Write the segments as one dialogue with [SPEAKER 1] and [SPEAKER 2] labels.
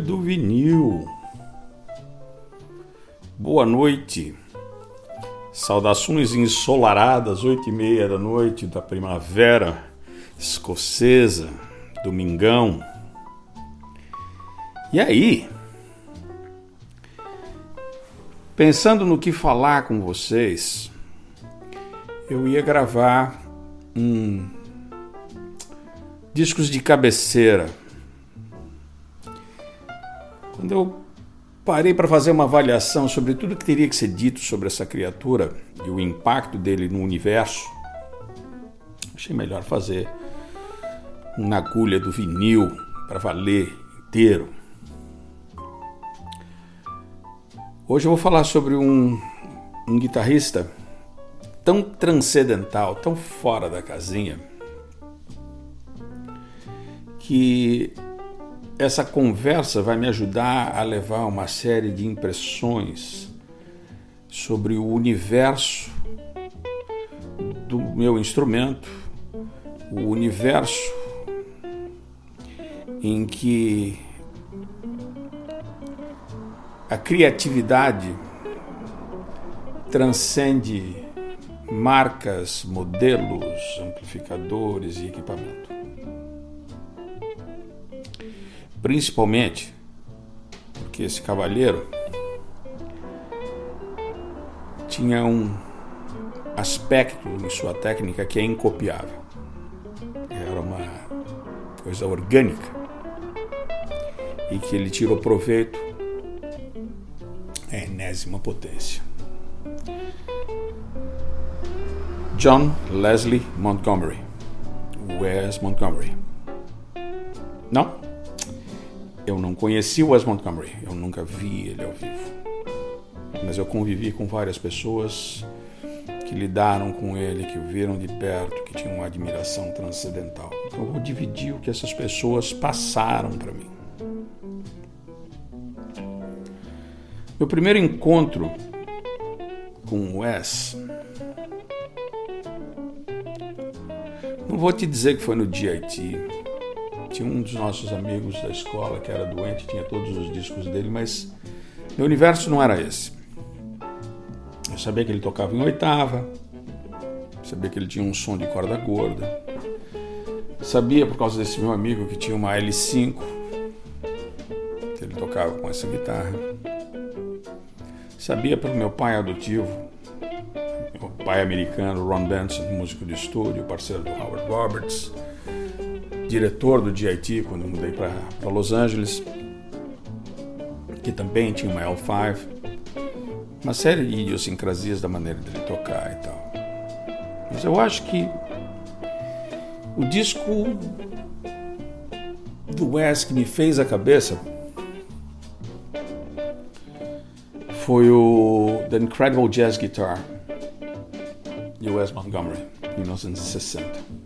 [SPEAKER 1] Do vinil. Boa noite. Saudações ensolaradas, oito e meia da noite da primavera escocesa, domingão. E aí? Pensando no que falar com vocês, eu ia gravar um discos de cabeceira quando eu parei para fazer uma avaliação sobre tudo que teria que ser dito sobre essa criatura e o impacto dele no universo, achei melhor fazer uma agulha do vinil para valer inteiro. Hoje eu vou falar sobre um, um guitarrista tão transcendental, tão fora da casinha, que essa conversa vai me ajudar a levar uma série de impressões sobre o universo do meu instrumento, o universo em que a criatividade transcende marcas, modelos, amplificadores e equipamento. Principalmente porque esse cavalheiro tinha um aspecto em sua técnica que é incopiável. Era uma coisa orgânica e que ele tirou proveito é enésima potência. John Leslie Montgomery. Wes Montgomery. Não conheci o Wes Montgomery, eu nunca vi ele ao vivo. Mas eu convivi com várias pessoas que lidaram com ele, que o viram de perto, que tinham uma admiração transcendental. Então eu vou dividir o que essas pessoas passaram para mim. Meu primeiro encontro com o Wes. Não vou te dizer que foi no DIT, tinha um dos nossos amigos da escola que era doente, tinha todos os discos dele, mas meu universo não era esse. Eu sabia que ele tocava em oitava, sabia que ele tinha um som de corda gorda, sabia por causa desse meu amigo que tinha uma L5, que ele tocava com essa guitarra. Sabia pelo meu pai adotivo, meu pai americano, Ron Benson, músico de estúdio, parceiro do Howard Roberts diretor do DIT quando eu mudei para Los Angeles, que também tinha uma L5, uma série de idiosincrasias da maneira dele tocar e tal. Mas eu acho que o disco do Wes que me fez a cabeça foi o The Incredible Jazz Guitar de Wes Montgomery, em 1960.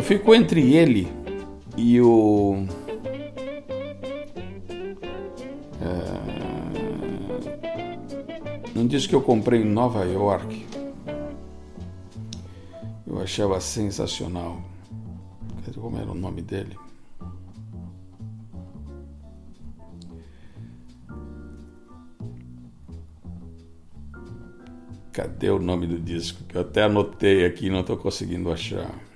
[SPEAKER 1] Eu fico entre ele e o. É, um disco que eu comprei em Nova York. Eu achava sensacional. Como era o nome dele? Cadê o nome do disco? Que eu até anotei aqui e não estou conseguindo achar.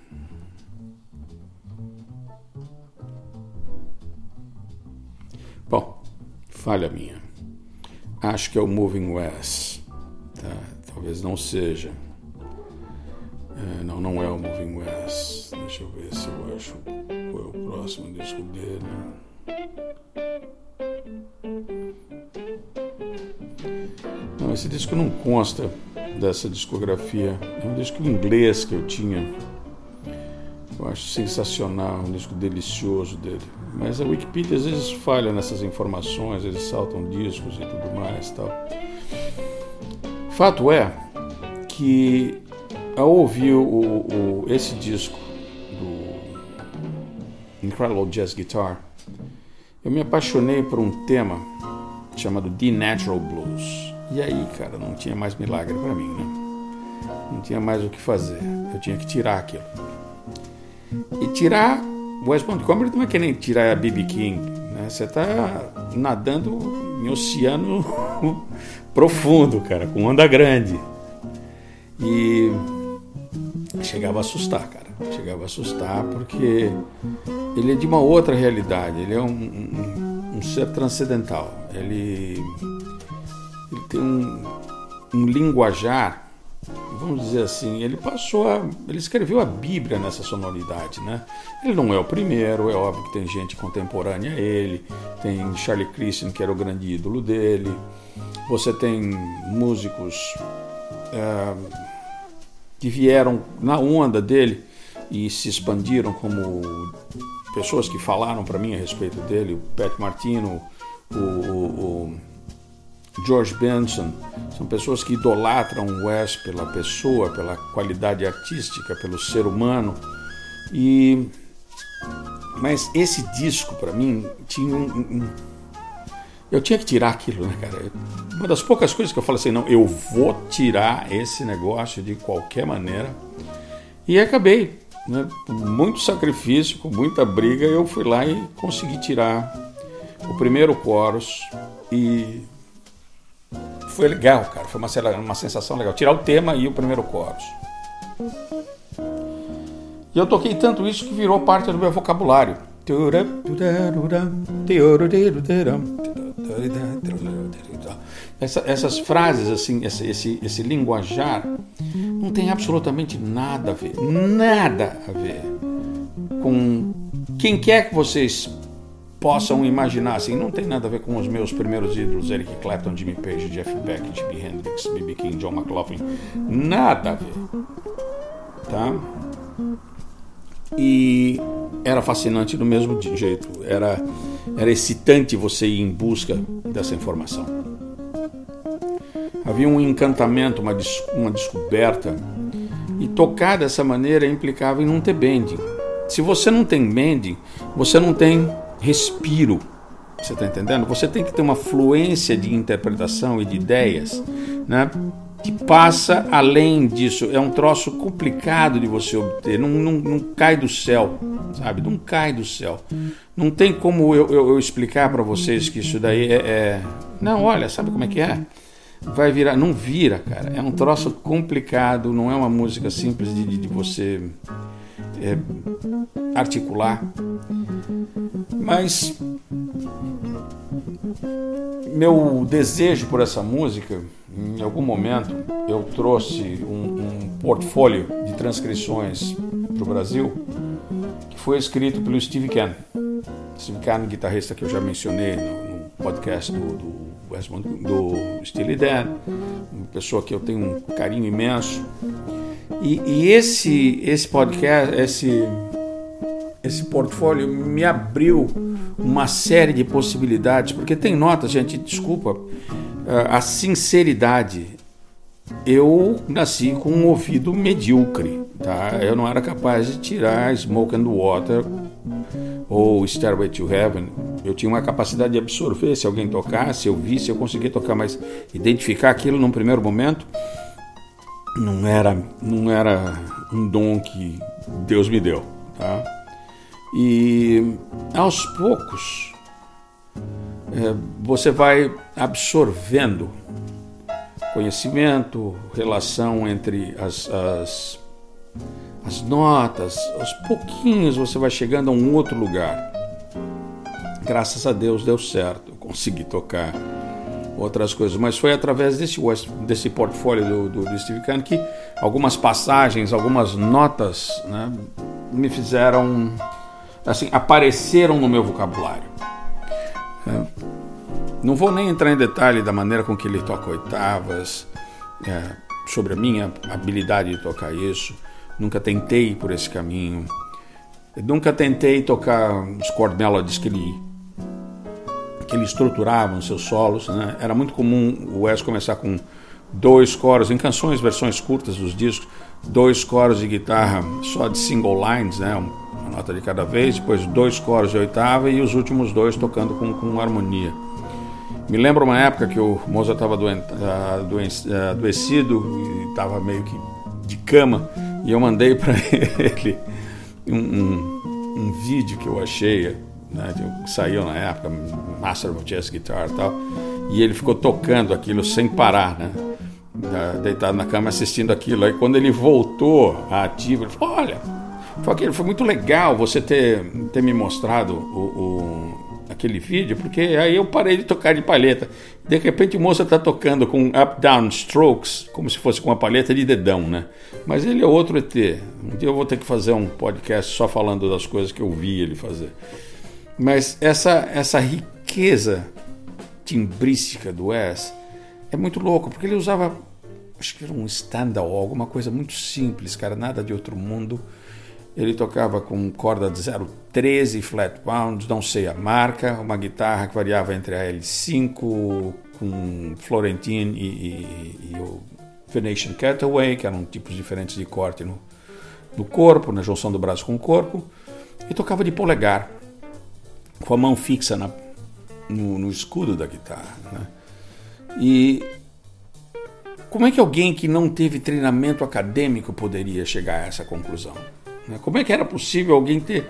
[SPEAKER 1] Falha minha. Acho que é o Moving West. Tá? Talvez não seja. É, não, não é o Moving West. Deixa eu ver se eu acho qual é o próximo disco dele. Não, esse disco não consta dessa discografia. É um disco inglês que eu tinha. Eu acho sensacional, um disco delicioso dele. Mas a Wikipedia às vezes falha nessas informações, eles saltam discos e tudo mais tal. Fato é que ao ouvir o, o, esse disco do Incredible Jazz Guitar, eu me apaixonei por um tema chamado The Natural Blues. E aí, cara, não tinha mais milagre para mim, né? Não tinha mais o que fazer. Eu tinha que tirar aquilo. E tirar West Montgomery não é que nem tirar a B.B. King. Né? Você está nadando em oceano profundo, cara, com onda grande. E chegava a assustar, cara. Chegava a assustar porque ele é de uma outra realidade. Ele é um, um, um ser transcendental. Ele, ele tem um, um linguajar vamos dizer assim, ele passou a, ele escreveu a Bíblia nessa sonoridade, né? Ele não é o primeiro, é óbvio que tem gente contemporânea a ele, tem Charlie Christian que era o grande ídolo dele, você tem músicos é, que vieram na onda dele e se expandiram como pessoas que falaram para mim a respeito dele, o Pat Martino, o, o, o George Benson, são pessoas que idolatram o Wes pela pessoa, pela qualidade artística, pelo ser humano. E mas esse disco para mim tinha um, um, eu tinha que tirar aquilo, né, cara? Uma das poucas coisas que eu falo assim, não, eu vou tirar esse negócio de qualquer maneira. E acabei, né? Com muito sacrifício, com muita briga, eu fui lá e consegui tirar o primeiro chorus e foi legal, cara. Foi uma, uma sensação legal. Tirar o tema e o primeiro chorus. E eu toquei tanto isso que virou parte do meu vocabulário. Essa, essas frases, assim, esse, esse, esse linguajar, não tem absolutamente nada a ver, nada a ver com quem quer que vocês possam imaginar, assim, não tem nada a ver com os meus primeiros ídolos, Eric Clapton, Jimmy Page, Jeff Beck, Jimi Hendrix, B.B. King, John McLaughlin, nada a ver, tá? E era fascinante do mesmo jeito, era, era excitante você ir em busca dessa informação. Havia um encantamento, uma, uma descoberta, e tocar dessa maneira implicava em não ter bending. Se você não tem bending, você não tem respiro. Você está entendendo? Você tem que ter uma fluência de interpretação e de ideias, né? Que passa além disso. É um troço complicado de você obter. Não, não, não cai do céu, sabe? Não cai do céu. Não tem como eu, eu, eu explicar para vocês que isso daí é, é. Não, olha, sabe como é que é? vai virar. Não vira, cara. É um troço complicado, não é uma música simples de, de você é, articular. Mas meu desejo por essa música, em algum momento, eu trouxe um, um portfólio de transcrições para o Brasil que foi escrito pelo Steve Kahn. Steve Kahn, guitarrista que eu já mencionei no, no podcast do, do, do Steely Dan, uma pessoa que eu tenho um carinho imenso. E, e esse, esse podcast, esse esse portfólio me abriu uma série de possibilidades, porque tem notas, gente, desculpa, a sinceridade. Eu nasci com um ouvido medíocre, tá? Eu não era capaz de tirar Smoke and Water ou Stairway to Heaven. Eu tinha uma capacidade de absorver se alguém tocasse, eu visse, eu conseguia tocar, mas identificar aquilo num primeiro momento não era, não era um dom que Deus me deu, tá? E aos poucos é, você vai absorvendo conhecimento, relação entre as, as, as notas, aos pouquinhos você vai chegando a um outro lugar. Graças a Deus deu certo, eu consegui tocar outras coisas, mas foi através desse, desse portfólio do, do, do Steve Kahn que algumas passagens, algumas notas né, me fizeram, assim, apareceram no meu vocabulário. É, não vou nem entrar em detalhe da maneira com que ele toca oitavas, é, sobre a minha habilidade de tocar isso. Nunca tentei por esse caminho. Eu nunca tentei tocar os chord melodies que ele que ele estruturava seus solos. Né? Era muito comum o Wes começar com dois coros em canções, versões curtas dos discos, dois coros de guitarra só de single lines, né? uma nota de cada vez, depois dois coros de oitava e os últimos dois tocando com, com harmonia. Me lembro uma época que o Mozart estava ah, ah, adoecido e estava meio que de cama e eu mandei para ele um, um, um, vídeo que eu achei, né, saiu na época, Master of Jazz Guitar e tal, e ele ficou tocando aquilo sem parar, né? Deitado na cama assistindo aquilo. Aí quando ele voltou à ativa, ele falou: Olha, foi muito legal você ter, ter me mostrado o, o aquele vídeo, porque aí eu parei de tocar de palheta. De repente o moço está tocando com up-down strokes, como se fosse com uma palheta de dedão, né? Mas ele é outro ET. Um dia eu vou ter que fazer um podcast só falando das coisas que eu vi ele fazer. Mas essa, essa riqueza timbrística do Wes é muito louco, porque ele usava, acho que era um standard, alguma coisa muito simples, cara, nada de outro mundo. Ele tocava com corda de 0,13 flat wound, não sei a marca, uma guitarra que variava entre a L5 com Florentine e, e, e o Venetian Cutaway, que eram tipos diferentes de corte no, no corpo, na junção do braço com o corpo, e tocava de polegar, com a mão fixa na, no, no escudo da guitarra. Né? E como é que alguém que não teve treinamento acadêmico poderia chegar a essa conclusão? Né? Como é que era possível alguém ter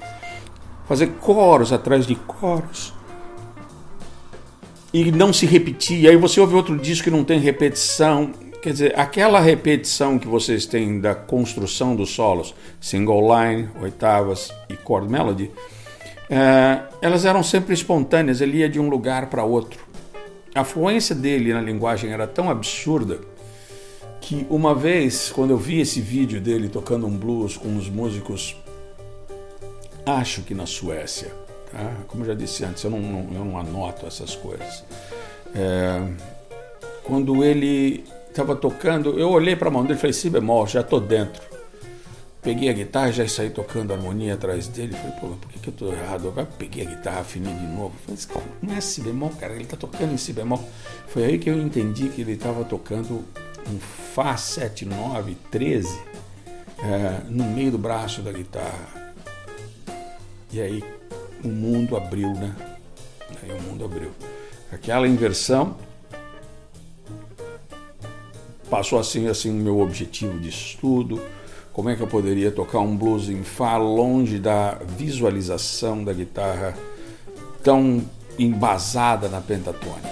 [SPEAKER 1] fazer coros atrás de coros e não se repetir? Aí você ouve outro disco que não tem repetição. Quer dizer, aquela repetição que vocês têm da construção dos solos, single line, oitavas e chord melody, é, elas eram sempre espontâneas, ele ia de um lugar para outro. A fluência dele na linguagem era tão absurda que uma vez, quando eu vi esse vídeo dele tocando um blues com uns músicos, acho que na Suécia, tá? como eu já disse antes, eu não, não eu não anoto essas coisas. É, quando ele estava tocando, eu olhei para a mão dele e falei, si bemol, já estou dentro. Peguei a guitarra, já saí tocando harmonia atrás dele. Falei, pô, por que, que eu estou errado? Agora peguei a guitarra, afinei de novo. Falei, não é si bemol, cara, ele está tocando em si bemol. Foi aí que eu entendi que ele estava tocando um Fá 7913 é, no meio do braço da guitarra. E aí o mundo abriu, né? Aí o mundo abriu. Aquela inversão passou assim assim o meu objetivo de estudo. Como é que eu poderia tocar um blues em Fá longe da visualização da guitarra tão embasada na pentatônica?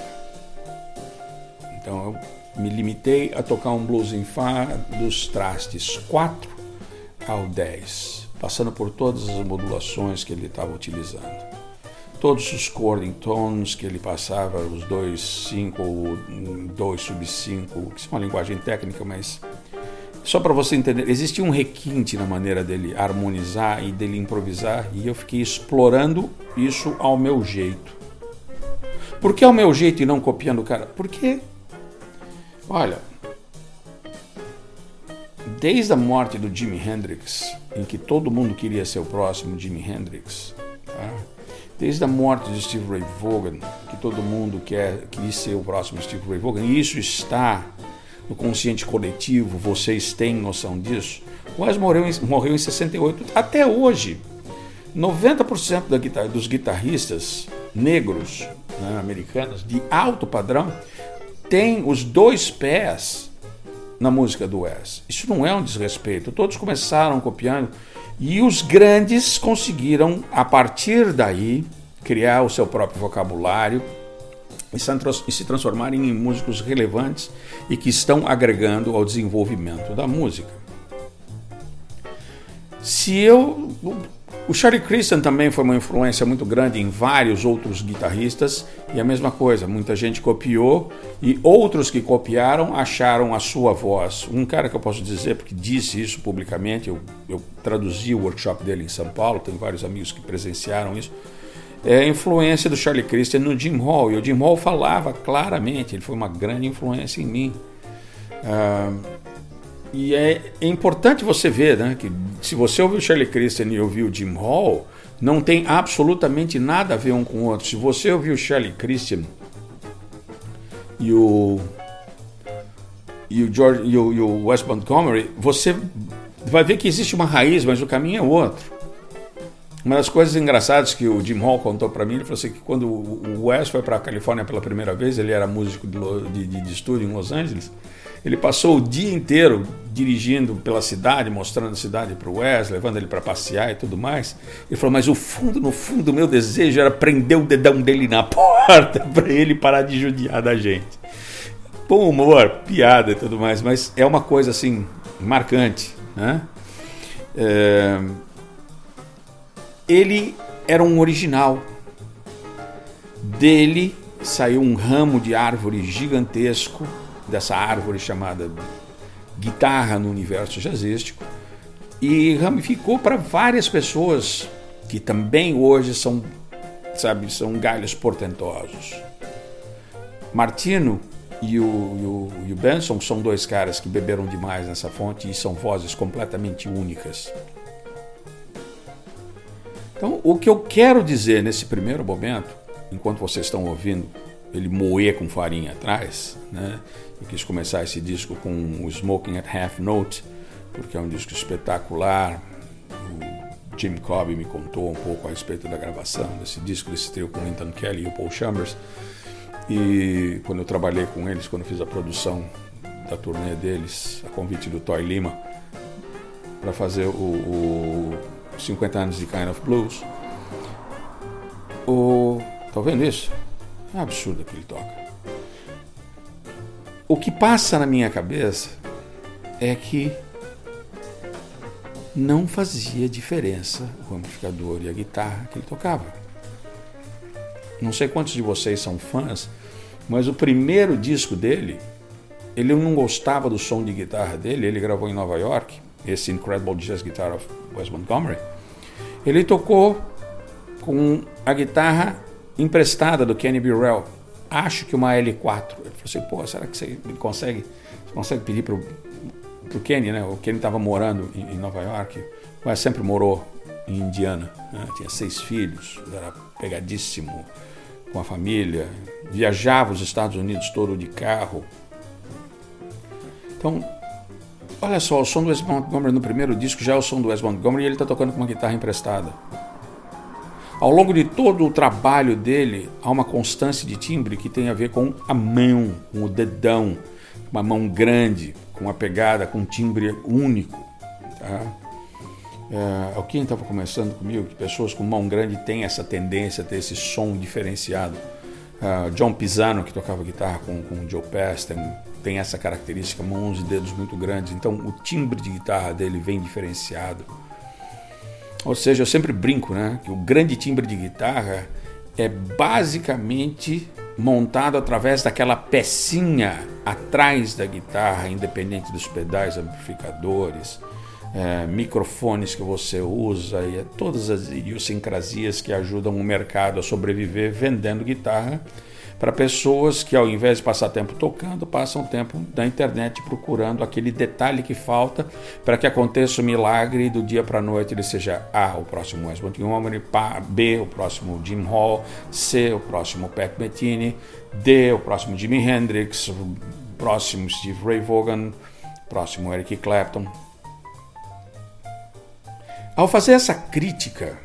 [SPEAKER 1] Então eu me limitei a tocar um blues em Fá dos trastes 4 ao 10, passando por todas as modulações que ele estava utilizando. Todos os chording tones que ele passava, os 2, 5 ou 2 sub 5, que é uma linguagem técnica, mas só para você entender, existia um requinte na maneira dele harmonizar e dele improvisar, e eu fiquei explorando isso ao meu jeito. Por que ao meu jeito e não copiando o cara? Porque Olha, desde a morte do Jimi Hendrix, em que todo mundo queria ser o próximo Jimi Hendrix, tá? desde a morte de Steve Ray Vaughan, que todo mundo quer, queria ser o próximo Steve Ray Vaughan, e isso está no consciente coletivo, vocês têm noção disso. O Wes morreu em, morreu em 68. Até hoje, 90% da dos guitarristas negros né, americanos de alto padrão tem os dois pés na música do Wes. Isso não é um desrespeito. Todos começaram copiando e os grandes conseguiram, a partir daí, criar o seu próprio vocabulário e se transformarem em músicos relevantes e que estão agregando ao desenvolvimento da música. Se eu O Charlie Christian também foi uma influência muito grande em vários outros guitarristas e a mesma coisa, muita gente copiou e outros que copiaram acharam a sua voz. Um cara que eu posso dizer, porque disse isso publicamente, eu, eu traduzi o workshop dele em São Paulo, tenho vários amigos que presenciaram isso, é a influência do Charlie Christian no Jim Hall. E o Jim Hall falava claramente, ele foi uma grande influência em mim. Uh, e é, é, importante você ver né, que se você ouviu Charlie Christian e ouviu Jim Hall, não tem absolutamente nada a ver um com o outro. Se você ouviu Charlie Christian e o e o, George, e o, e o Wes Montgomery, você vai ver que existe uma raiz, mas o caminho é outro. Uma das coisas engraçadas que o Jim Hall contou para mim, ele falou assim que quando o Wes foi para a Califórnia pela primeira vez, ele era músico de, de, de estúdio em Los Angeles, ele passou o dia inteiro dirigindo pela cidade, mostrando a cidade para o Wes, levando ele para passear e tudo mais. Ele falou: Mas o fundo, no fundo, o meu desejo era prender o dedão dele na porta para ele parar de judiar da gente. Bom humor, piada e tudo mais, mas é uma coisa assim marcante. Né? É... Ele era um original. Dele saiu um ramo de árvore gigantesco dessa árvore chamada guitarra no universo jazzístico e ramificou para várias pessoas que também hoje são, sabe, são galhos portentosos. Martino e o, e o, e o Benson são dois caras que beberam demais nessa fonte e são vozes completamente únicas. Então, o que eu quero dizer nesse primeiro momento, enquanto vocês estão ouvindo ele moer com farinha atrás, né? Eu quis começar esse disco com o Smoking at Half Note, porque é um disco espetacular. O Jim Cobb me contou um pouco a respeito da gravação desse disco, desse trio com Linton Kelly e o Paul Chambers. E quando eu trabalhei com eles, quando eu fiz a produção da turnê deles, a convite do Toy Lima, para fazer o, o 50 anos de Kind of Blues. O, tá vendo isso? É absurdo que ele toca. O que passa na minha cabeça é que não fazia diferença o amplificador e a guitarra que ele tocava. Não sei quantos de vocês são fãs, mas o primeiro disco dele, ele não gostava do som de guitarra dele, ele gravou em Nova York, esse Incredible Jazz Guitar of Wes Montgomery. Ele tocou com a guitarra emprestada do Kenny Burrell, acho que uma L4. Ele falou assim, pô, será que você consegue, você consegue pedir para o Kenny, né? O Kenny estava morando em, em, Nova York, mas sempre morou em Indiana, né? tinha seis filhos, era pegadíssimo com a família, viajava os Estados Unidos todo de carro. Então, olha só, o som do Wes Montgomery no primeiro disco já é o som do Wes Montgomery e ele está tocando com uma guitarra emprestada. Ao longo de todo o trabalho dele, há uma constância de timbre que tem a ver com a mão, com o dedão, uma mão grande, com uma pegada, com um timbre único. Tá? É, alguém estava conversando comigo que pessoas com mão grande têm essa tendência a ter esse som diferenciado. Uh, John Pisano, que tocava guitarra com, com Joe Pass, tem, essa característica, mãos e dedos muito grandes. Então o timbre de guitarra dele vem diferenciado. Ou seja, eu sempre brinco, né? Que o grande timbre de guitarra é basicamente montado através daquela pecinha atrás da guitarra, independente dos pedais, amplificadores, é, microfones que você usa e é todas as idiosincrasias que ajudam o mercado a sobreviver vendendo guitarra para pessoas que, ao invés de passar tempo tocando, passam tempo na internet procurando aquele detalhe que falta para que aconteça o milagre do dia para a noite ele seja A, o próximo Wes Montgomery, B, o próximo Jim Hall, C, o próximo Pat Metheny, D, o próximo Jimi Hendrix, próximo Steve Ray Vaughan, próximo Eric Clapton. Ao fazer essa crítica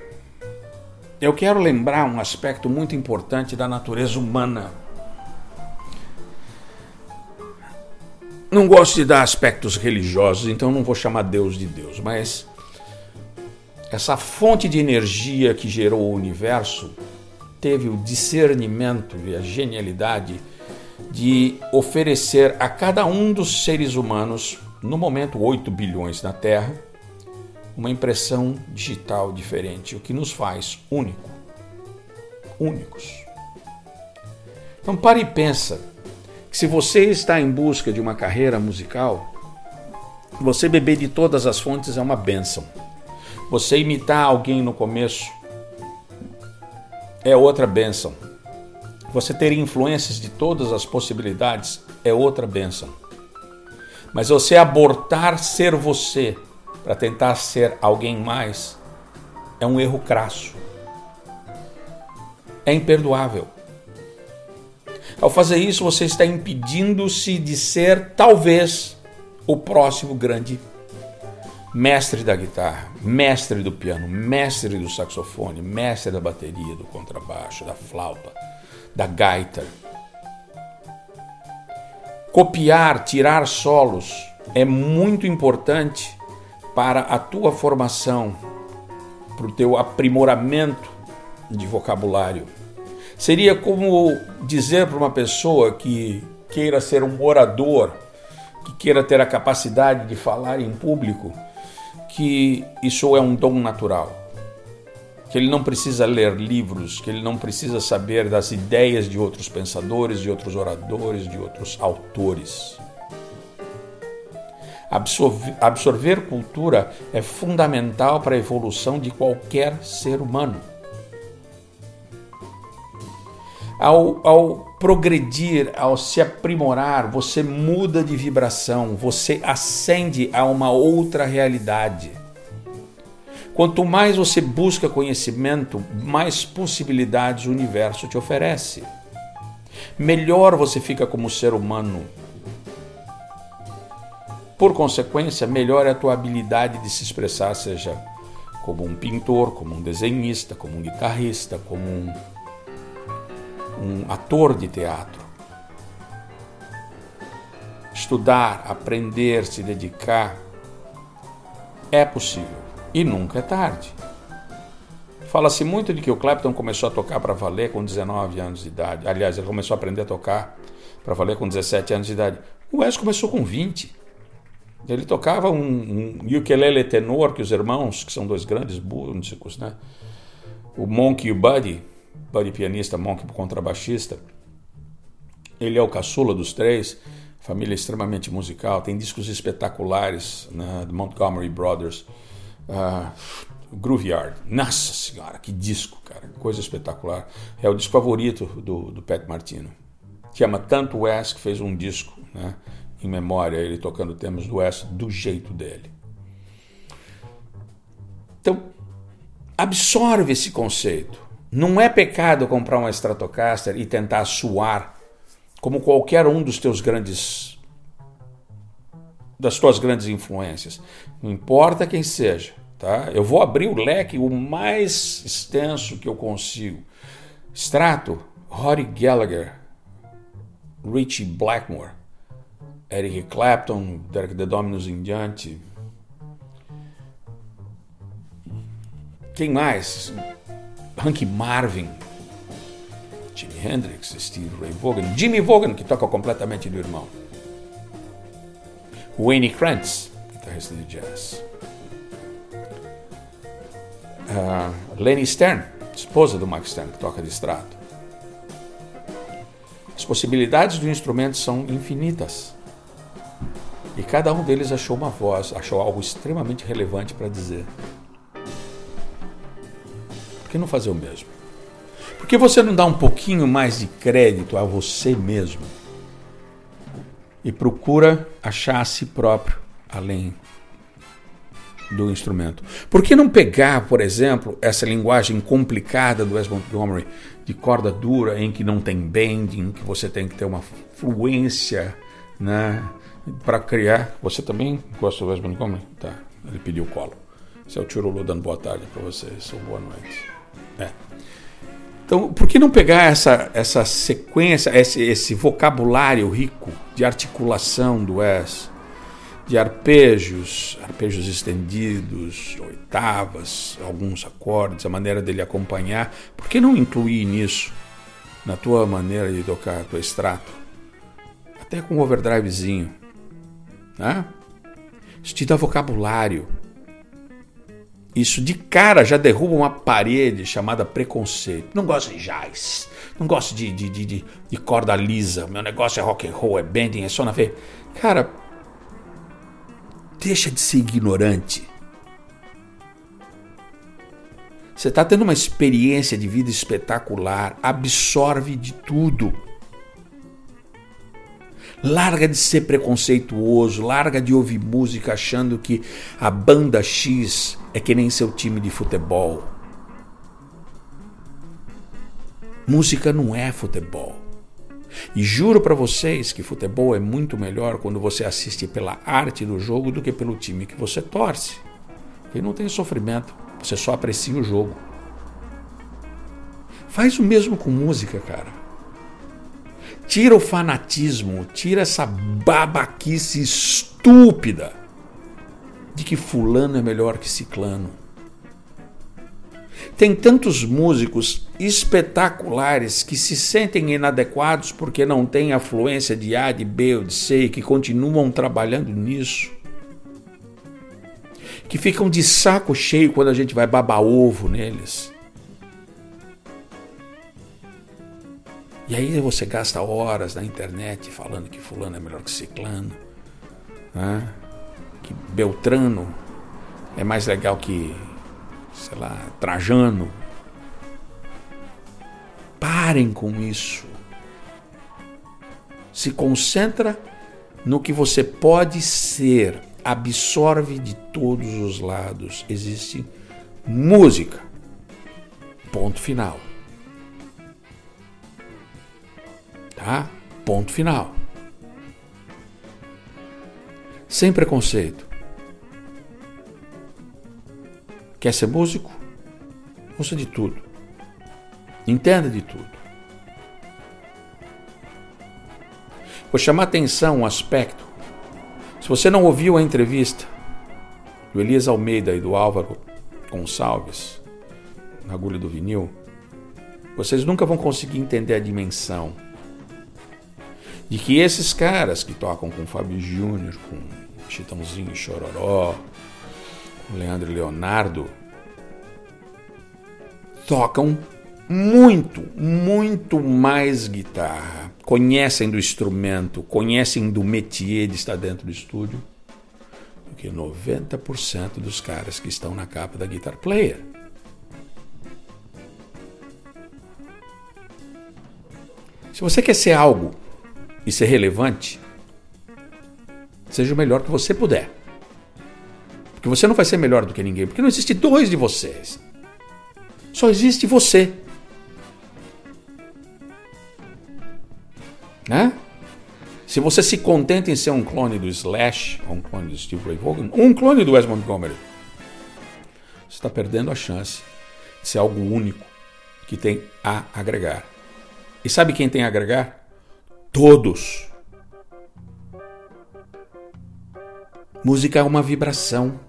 [SPEAKER 1] eu quero lembrar um aspecto muito importante da natureza humana. Não gosto de dar aspectos religiosos, então não vou chamar Deus de Deus, mas essa fonte de energia que gerou o universo teve o discernimento e a genialidade de oferecer a cada um dos seres humanos, no momento 8 bilhões na Terra, uma impressão digital diferente, o que nos faz único, únicos. Então pare e pensa que se você está em busca de uma carreira musical, você beber de todas as fontes é uma benção. Você imitar alguém no começo é outra benção. Você ter influências de todas as possibilidades é outra benção. Mas você abortar ser você para tentar ser alguém mais é um erro crasso. É imperdoável. Ao fazer isso, você está impedindo-se de ser, talvez, o próximo grande mestre da guitarra, mestre do piano, mestre do saxofone, mestre da bateria, do contrabaixo, da flauta, da gaita. Copiar, tirar solos é muito importante para a tua formação, para o teu aprimoramento de vocabulário. Seria como dizer para uma pessoa que queira ser um orador, que queira ter a capacidade de falar em público, que isso é um dom natural. Que ele não precisa ler livros, que ele não precisa saber das ideias de outros pensadores, de outros oradores, de outros autores. Absorver, absorver cultura é fundamental para a evolução de qualquer ser humano. Ao, ao progredir, ao se aprimorar, você muda de vibração, você ascende a uma outra realidade. Quanto mais você busca conhecimento, mais possibilidades o universo te oferece. Melhor você fica como ser humano, por consequência, melhor é a tua habilidade de se expressar, seja como um pintor, como um desenhista, como um guitarrista, como um, um ator de teatro. Estudar, aprender, se dedicar é possível e nunca é tarde. Fala-se muito de que o Clapton começou a tocar para valer com 19 anos de idade. Aliás, ele começou a aprender a tocar para valer com 17 anos de idade. O Wes começou com 20. Ele tocava um, um ukulele tenor que os irmãos, que são dois grandes músicos, né? O Monk e o Buddy, Buddy pianista, Monk contrabaixista. Ele é o caçula dos três, família extremamente musical, tem discos espetaculares né, do Montgomery Brothers. Uh, Grooveyard, nossa senhora, que disco, cara, coisa espetacular. É o disco favorito do, do Pat Martino, que ama tanto Wes que fez um disco, né? Em memória, ele tocando temas do West do jeito dele. Então, absorve esse conceito. Não é pecado comprar uma Stratocaster e tentar suar como qualquer um dos teus grandes das tuas grandes influências. Não importa quem seja, tá? Eu vou abrir o leque o mais extenso que eu consigo. Strato, Rory Gallagher, Richie Blackmore, Eric Clapton, Derek The Dominos em diante. Quem mais? Hank Marvin, Jimi Hendrix, Steve Ray Vaughan, Jimmy Vaughan, que toca completamente do irmão. Wayne Krantz, guitarrista de jazz. Uh, Lenny Stern, esposa do Max Stern, que toca de extrato. As possibilidades do instrumento são infinitas. E cada um deles achou uma voz, achou algo extremamente relevante para dizer. Por que não fazer o mesmo? Por que você não dá um pouquinho mais de crédito a você mesmo? E procura achar a si próprio além do instrumento. Por que não pegar, por exemplo, essa linguagem complicada do Wes Montgomery, de corda dura, em que não tem bending, que você tem que ter uma fluência, né? Para criar. Você também gosta do Wes Montgomery? Tá. Ele pediu o colo. Esse é o Tirolu dando boa tarde para vocês, ou boa noite. É. Então, por que não pegar essa, essa sequência, esse, esse vocabulário rico de articulação do Wes, de arpejos, arpejos estendidos, oitavas, alguns acordes, a maneira dele acompanhar, por que não incluir nisso na tua maneira de tocar, teu extrato? Até com overdrivezinho. Né? Isso te dá vocabulário. Isso de cara já derruba uma parede chamada preconceito. Não gosto de jazz, não gosto de, de, de, de, corda lisa. Meu negócio é rock and roll, é bending, é só na ver. Cara, deixa de ser ignorante. Você está tendo uma experiência de vida espetacular, absorve de tudo. Larga de ser preconceituoso, larga de ouvir música achando que a banda X é que nem seu time de futebol. Música não é futebol. E juro para vocês que futebol é muito melhor quando você assiste pela arte do jogo do que pelo time que você torce. Porque não tem sofrimento, você só aprecia o jogo. Faz o mesmo com música, cara. Tira o fanatismo, tira essa babaquice estúpida de que fulano é melhor que ciclano. Tem tantos músicos espetaculares que se sentem inadequados porque não têm a fluência de A, de B ou de C e que continuam trabalhando nisso. Que ficam de saco cheio quando a gente vai babar ovo neles. E aí você gasta horas na internet falando que fulano é melhor que ciclano, né? que Beltrano é mais legal que, sei lá, Trajano. Parem com isso. Se concentra no que você pode ser. Absorve de todos os lados. Existe música. Ponto final. Tá? Ponto final. Sem preconceito. Quer ser músico? Ouça de tudo. Entenda de tudo. Vou chamar atenção um aspecto. Se você não ouviu a entrevista do Elias Almeida e do Álvaro Gonçalves na agulha do vinil, vocês nunca vão conseguir entender a dimensão de que esses caras que tocam com Fábio Júnior, com Chitãozinho Chororó, com Leandro Leonardo, tocam muito, muito mais guitarra, conhecem do instrumento, conhecem do métier de estar dentro do estúdio, do que 90% dos caras que estão na capa da Guitar Player. Se você quer ser algo e ser relevante, seja o melhor que você puder. Porque você não vai ser melhor do que ninguém, porque não existe dois de vocês. Só existe você. Né? Se você se contenta em ser um clone do Slash, ou um clone do Steve Ray Vaughan, ou um clone do Wes Montgomery, você está perdendo a chance de ser algo único que tem a agregar. E sabe quem tem a agregar? Todos. Música é uma vibração.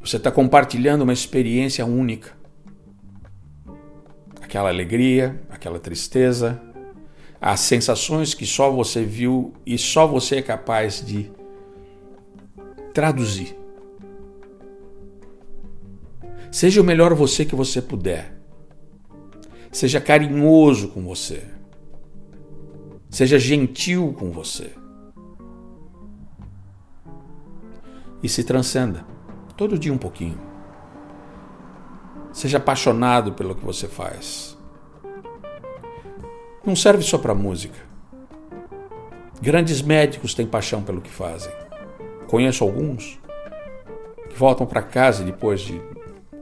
[SPEAKER 1] Você está compartilhando uma experiência única. Aquela alegria, aquela tristeza, as sensações que só você viu e só você é capaz de traduzir. Seja o melhor você que você puder. Seja carinhoso com você. Seja gentil com você. E se transcenda. Todo dia um pouquinho. Seja apaixonado pelo que você faz. Não serve só para música. Grandes médicos têm paixão pelo que fazem. Conheço alguns que voltam para casa depois de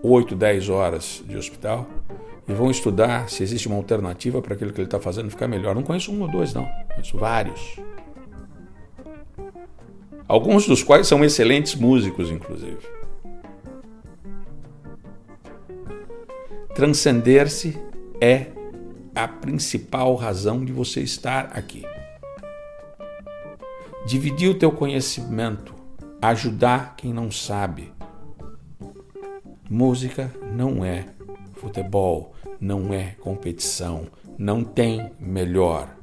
[SPEAKER 1] 8, 10 horas de hospital e vão estudar se existe uma alternativa para aquilo que ele está fazendo ficar melhor. Não conheço um ou dois, não. Conheço vários. Alguns dos quais são excelentes músicos, inclusive. Transcender-se é a principal razão de você estar aqui. Dividir o teu conhecimento, ajudar quem não sabe. Música não é futebol, não é competição, não tem melhor.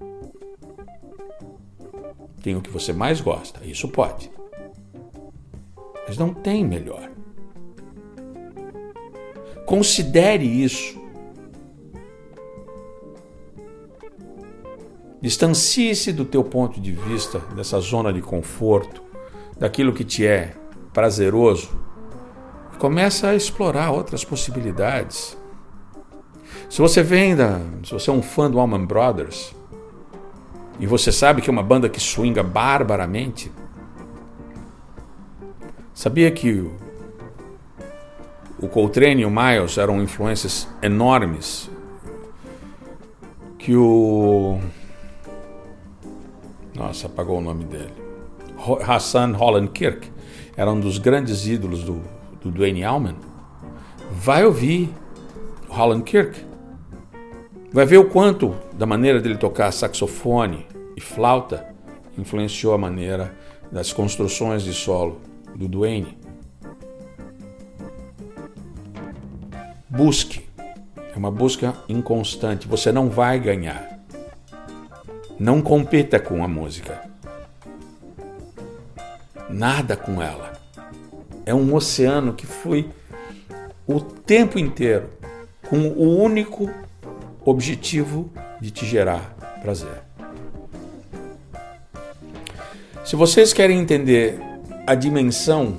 [SPEAKER 1] Tem o que você mais gosta, isso pode. Mas não tem melhor. Considere isso. Distancie-se do teu ponto de vista, dessa zona de conforto, daquilo que te é prazeroso. Começa a explorar outras possibilidades. Se você vem da, se você é um fã do Allman Brothers e você sabe que é uma banda que swinga barbaramente, sabia que o, o Coltrane e o Miles eram influências enormes que o nossa, apagou o nome dele. Hassan Holland Kirk era um dos grandes ídolos do, do Dwayne Allman. Vai ouvir Holland Kirk. Vai ver o quanto da maneira dele tocar saxofone e flauta influenciou a maneira das construções de solo do Dwayne. Busque. É uma busca inconstante. Você não vai ganhar. Não competa com a música. Nada com ela. É um oceano que foi o tempo inteiro com o único objetivo de te gerar prazer. Se vocês querem entender a dimensão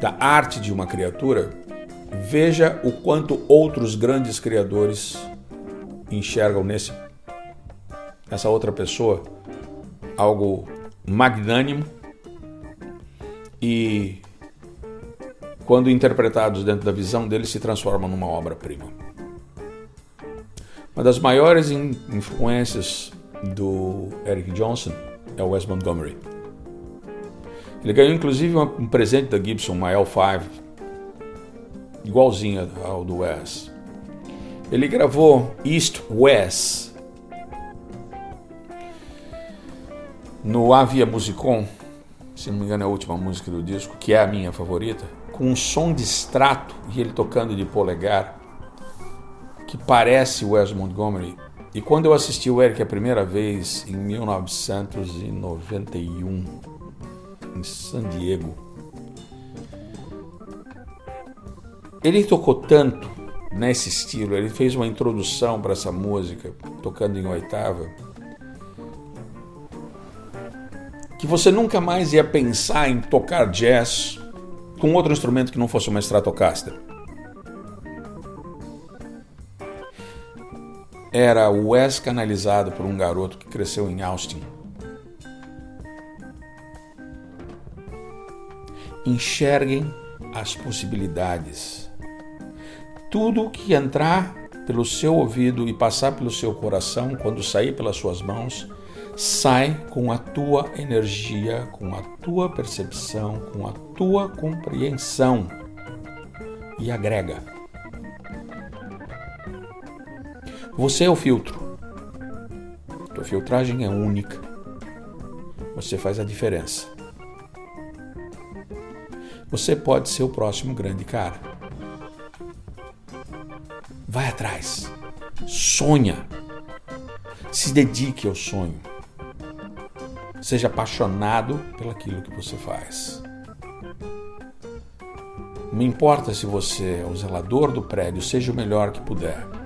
[SPEAKER 1] da arte de uma criatura, veja o quanto outros grandes criadores enxergam nesse essa outra pessoa algo magnânimo e quando interpretados dentro da visão dele se transformam numa obra-prima. Uma das maiores influências do Eric Johnson é o Wes Montgomery. Ele ganhou inclusive um presente da Gibson, uma L5, igualzinha ao do Wes. Ele gravou East West no Avia Musicon, se não me engano é a última música do disco, que é a minha favorita, com um som de extrato e ele tocando de polegar, que parece Wes Montgomery. E quando eu assisti o Eric a primeira vez, em 1991, em San Diego, ele tocou tanto nesse estilo, ele fez uma introdução para essa música, tocando em oitava que você nunca mais ia pensar em tocar jazz com outro instrumento que não fosse uma Stratocaster. Era o Wes canalizado por um garoto que cresceu em Austin. Enxerguem as possibilidades. Tudo que entrar pelo seu ouvido e passar pelo seu coração, quando sair pelas suas mãos, sai com a tua energia, com a tua percepção, com a tua compreensão e agrega. Você é o filtro. Tua filtragem é única. Você faz a diferença. Você pode ser o próximo grande cara. Vai atrás. Sonha. Se dedique ao sonho. Seja apaixonado pelaquilo que você faz. Não importa se você é o zelador do prédio, seja o melhor que puder.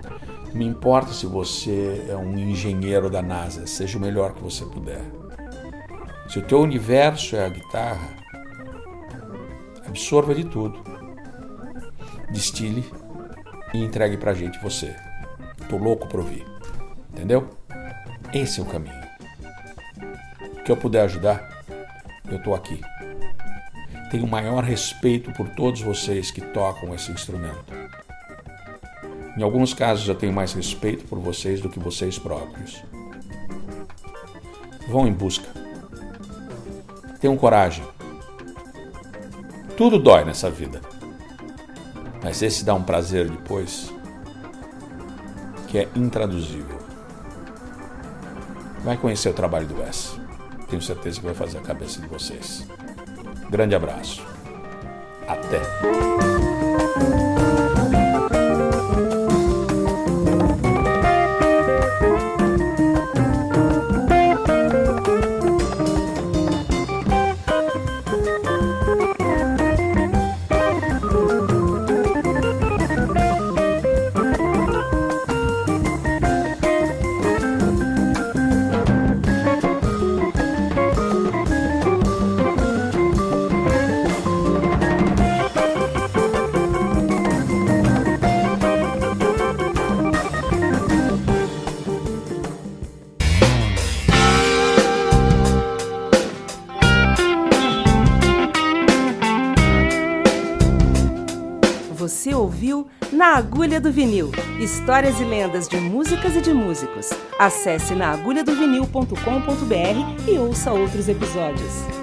[SPEAKER 1] Me importa se você é um engenheiro da NASA, seja o melhor que você puder. Se o teu universo é a guitarra, absorva de tudo, destile e entregue pra gente você. Tô louco pra ouvir. Entendeu? Esse é o caminho que eu puder ajudar, eu estou aqui. Tenho o maior respeito por todos vocês que tocam esse instrumento. Em alguns casos eu tenho mais respeito por vocês do que vocês próprios. Vão em busca. Tenham coragem. Tudo dói nessa vida. Mas esse dá um prazer depois que é intraduzível. Vai conhecer o trabalho do Wes tenho certeza que vai fazer a cabeça de vocês. Grande abraço. Até.
[SPEAKER 2] Agulha do Vinil Histórias e lendas de músicas e de músicos. Acesse naagulhadovinil.com.br e ouça outros episódios.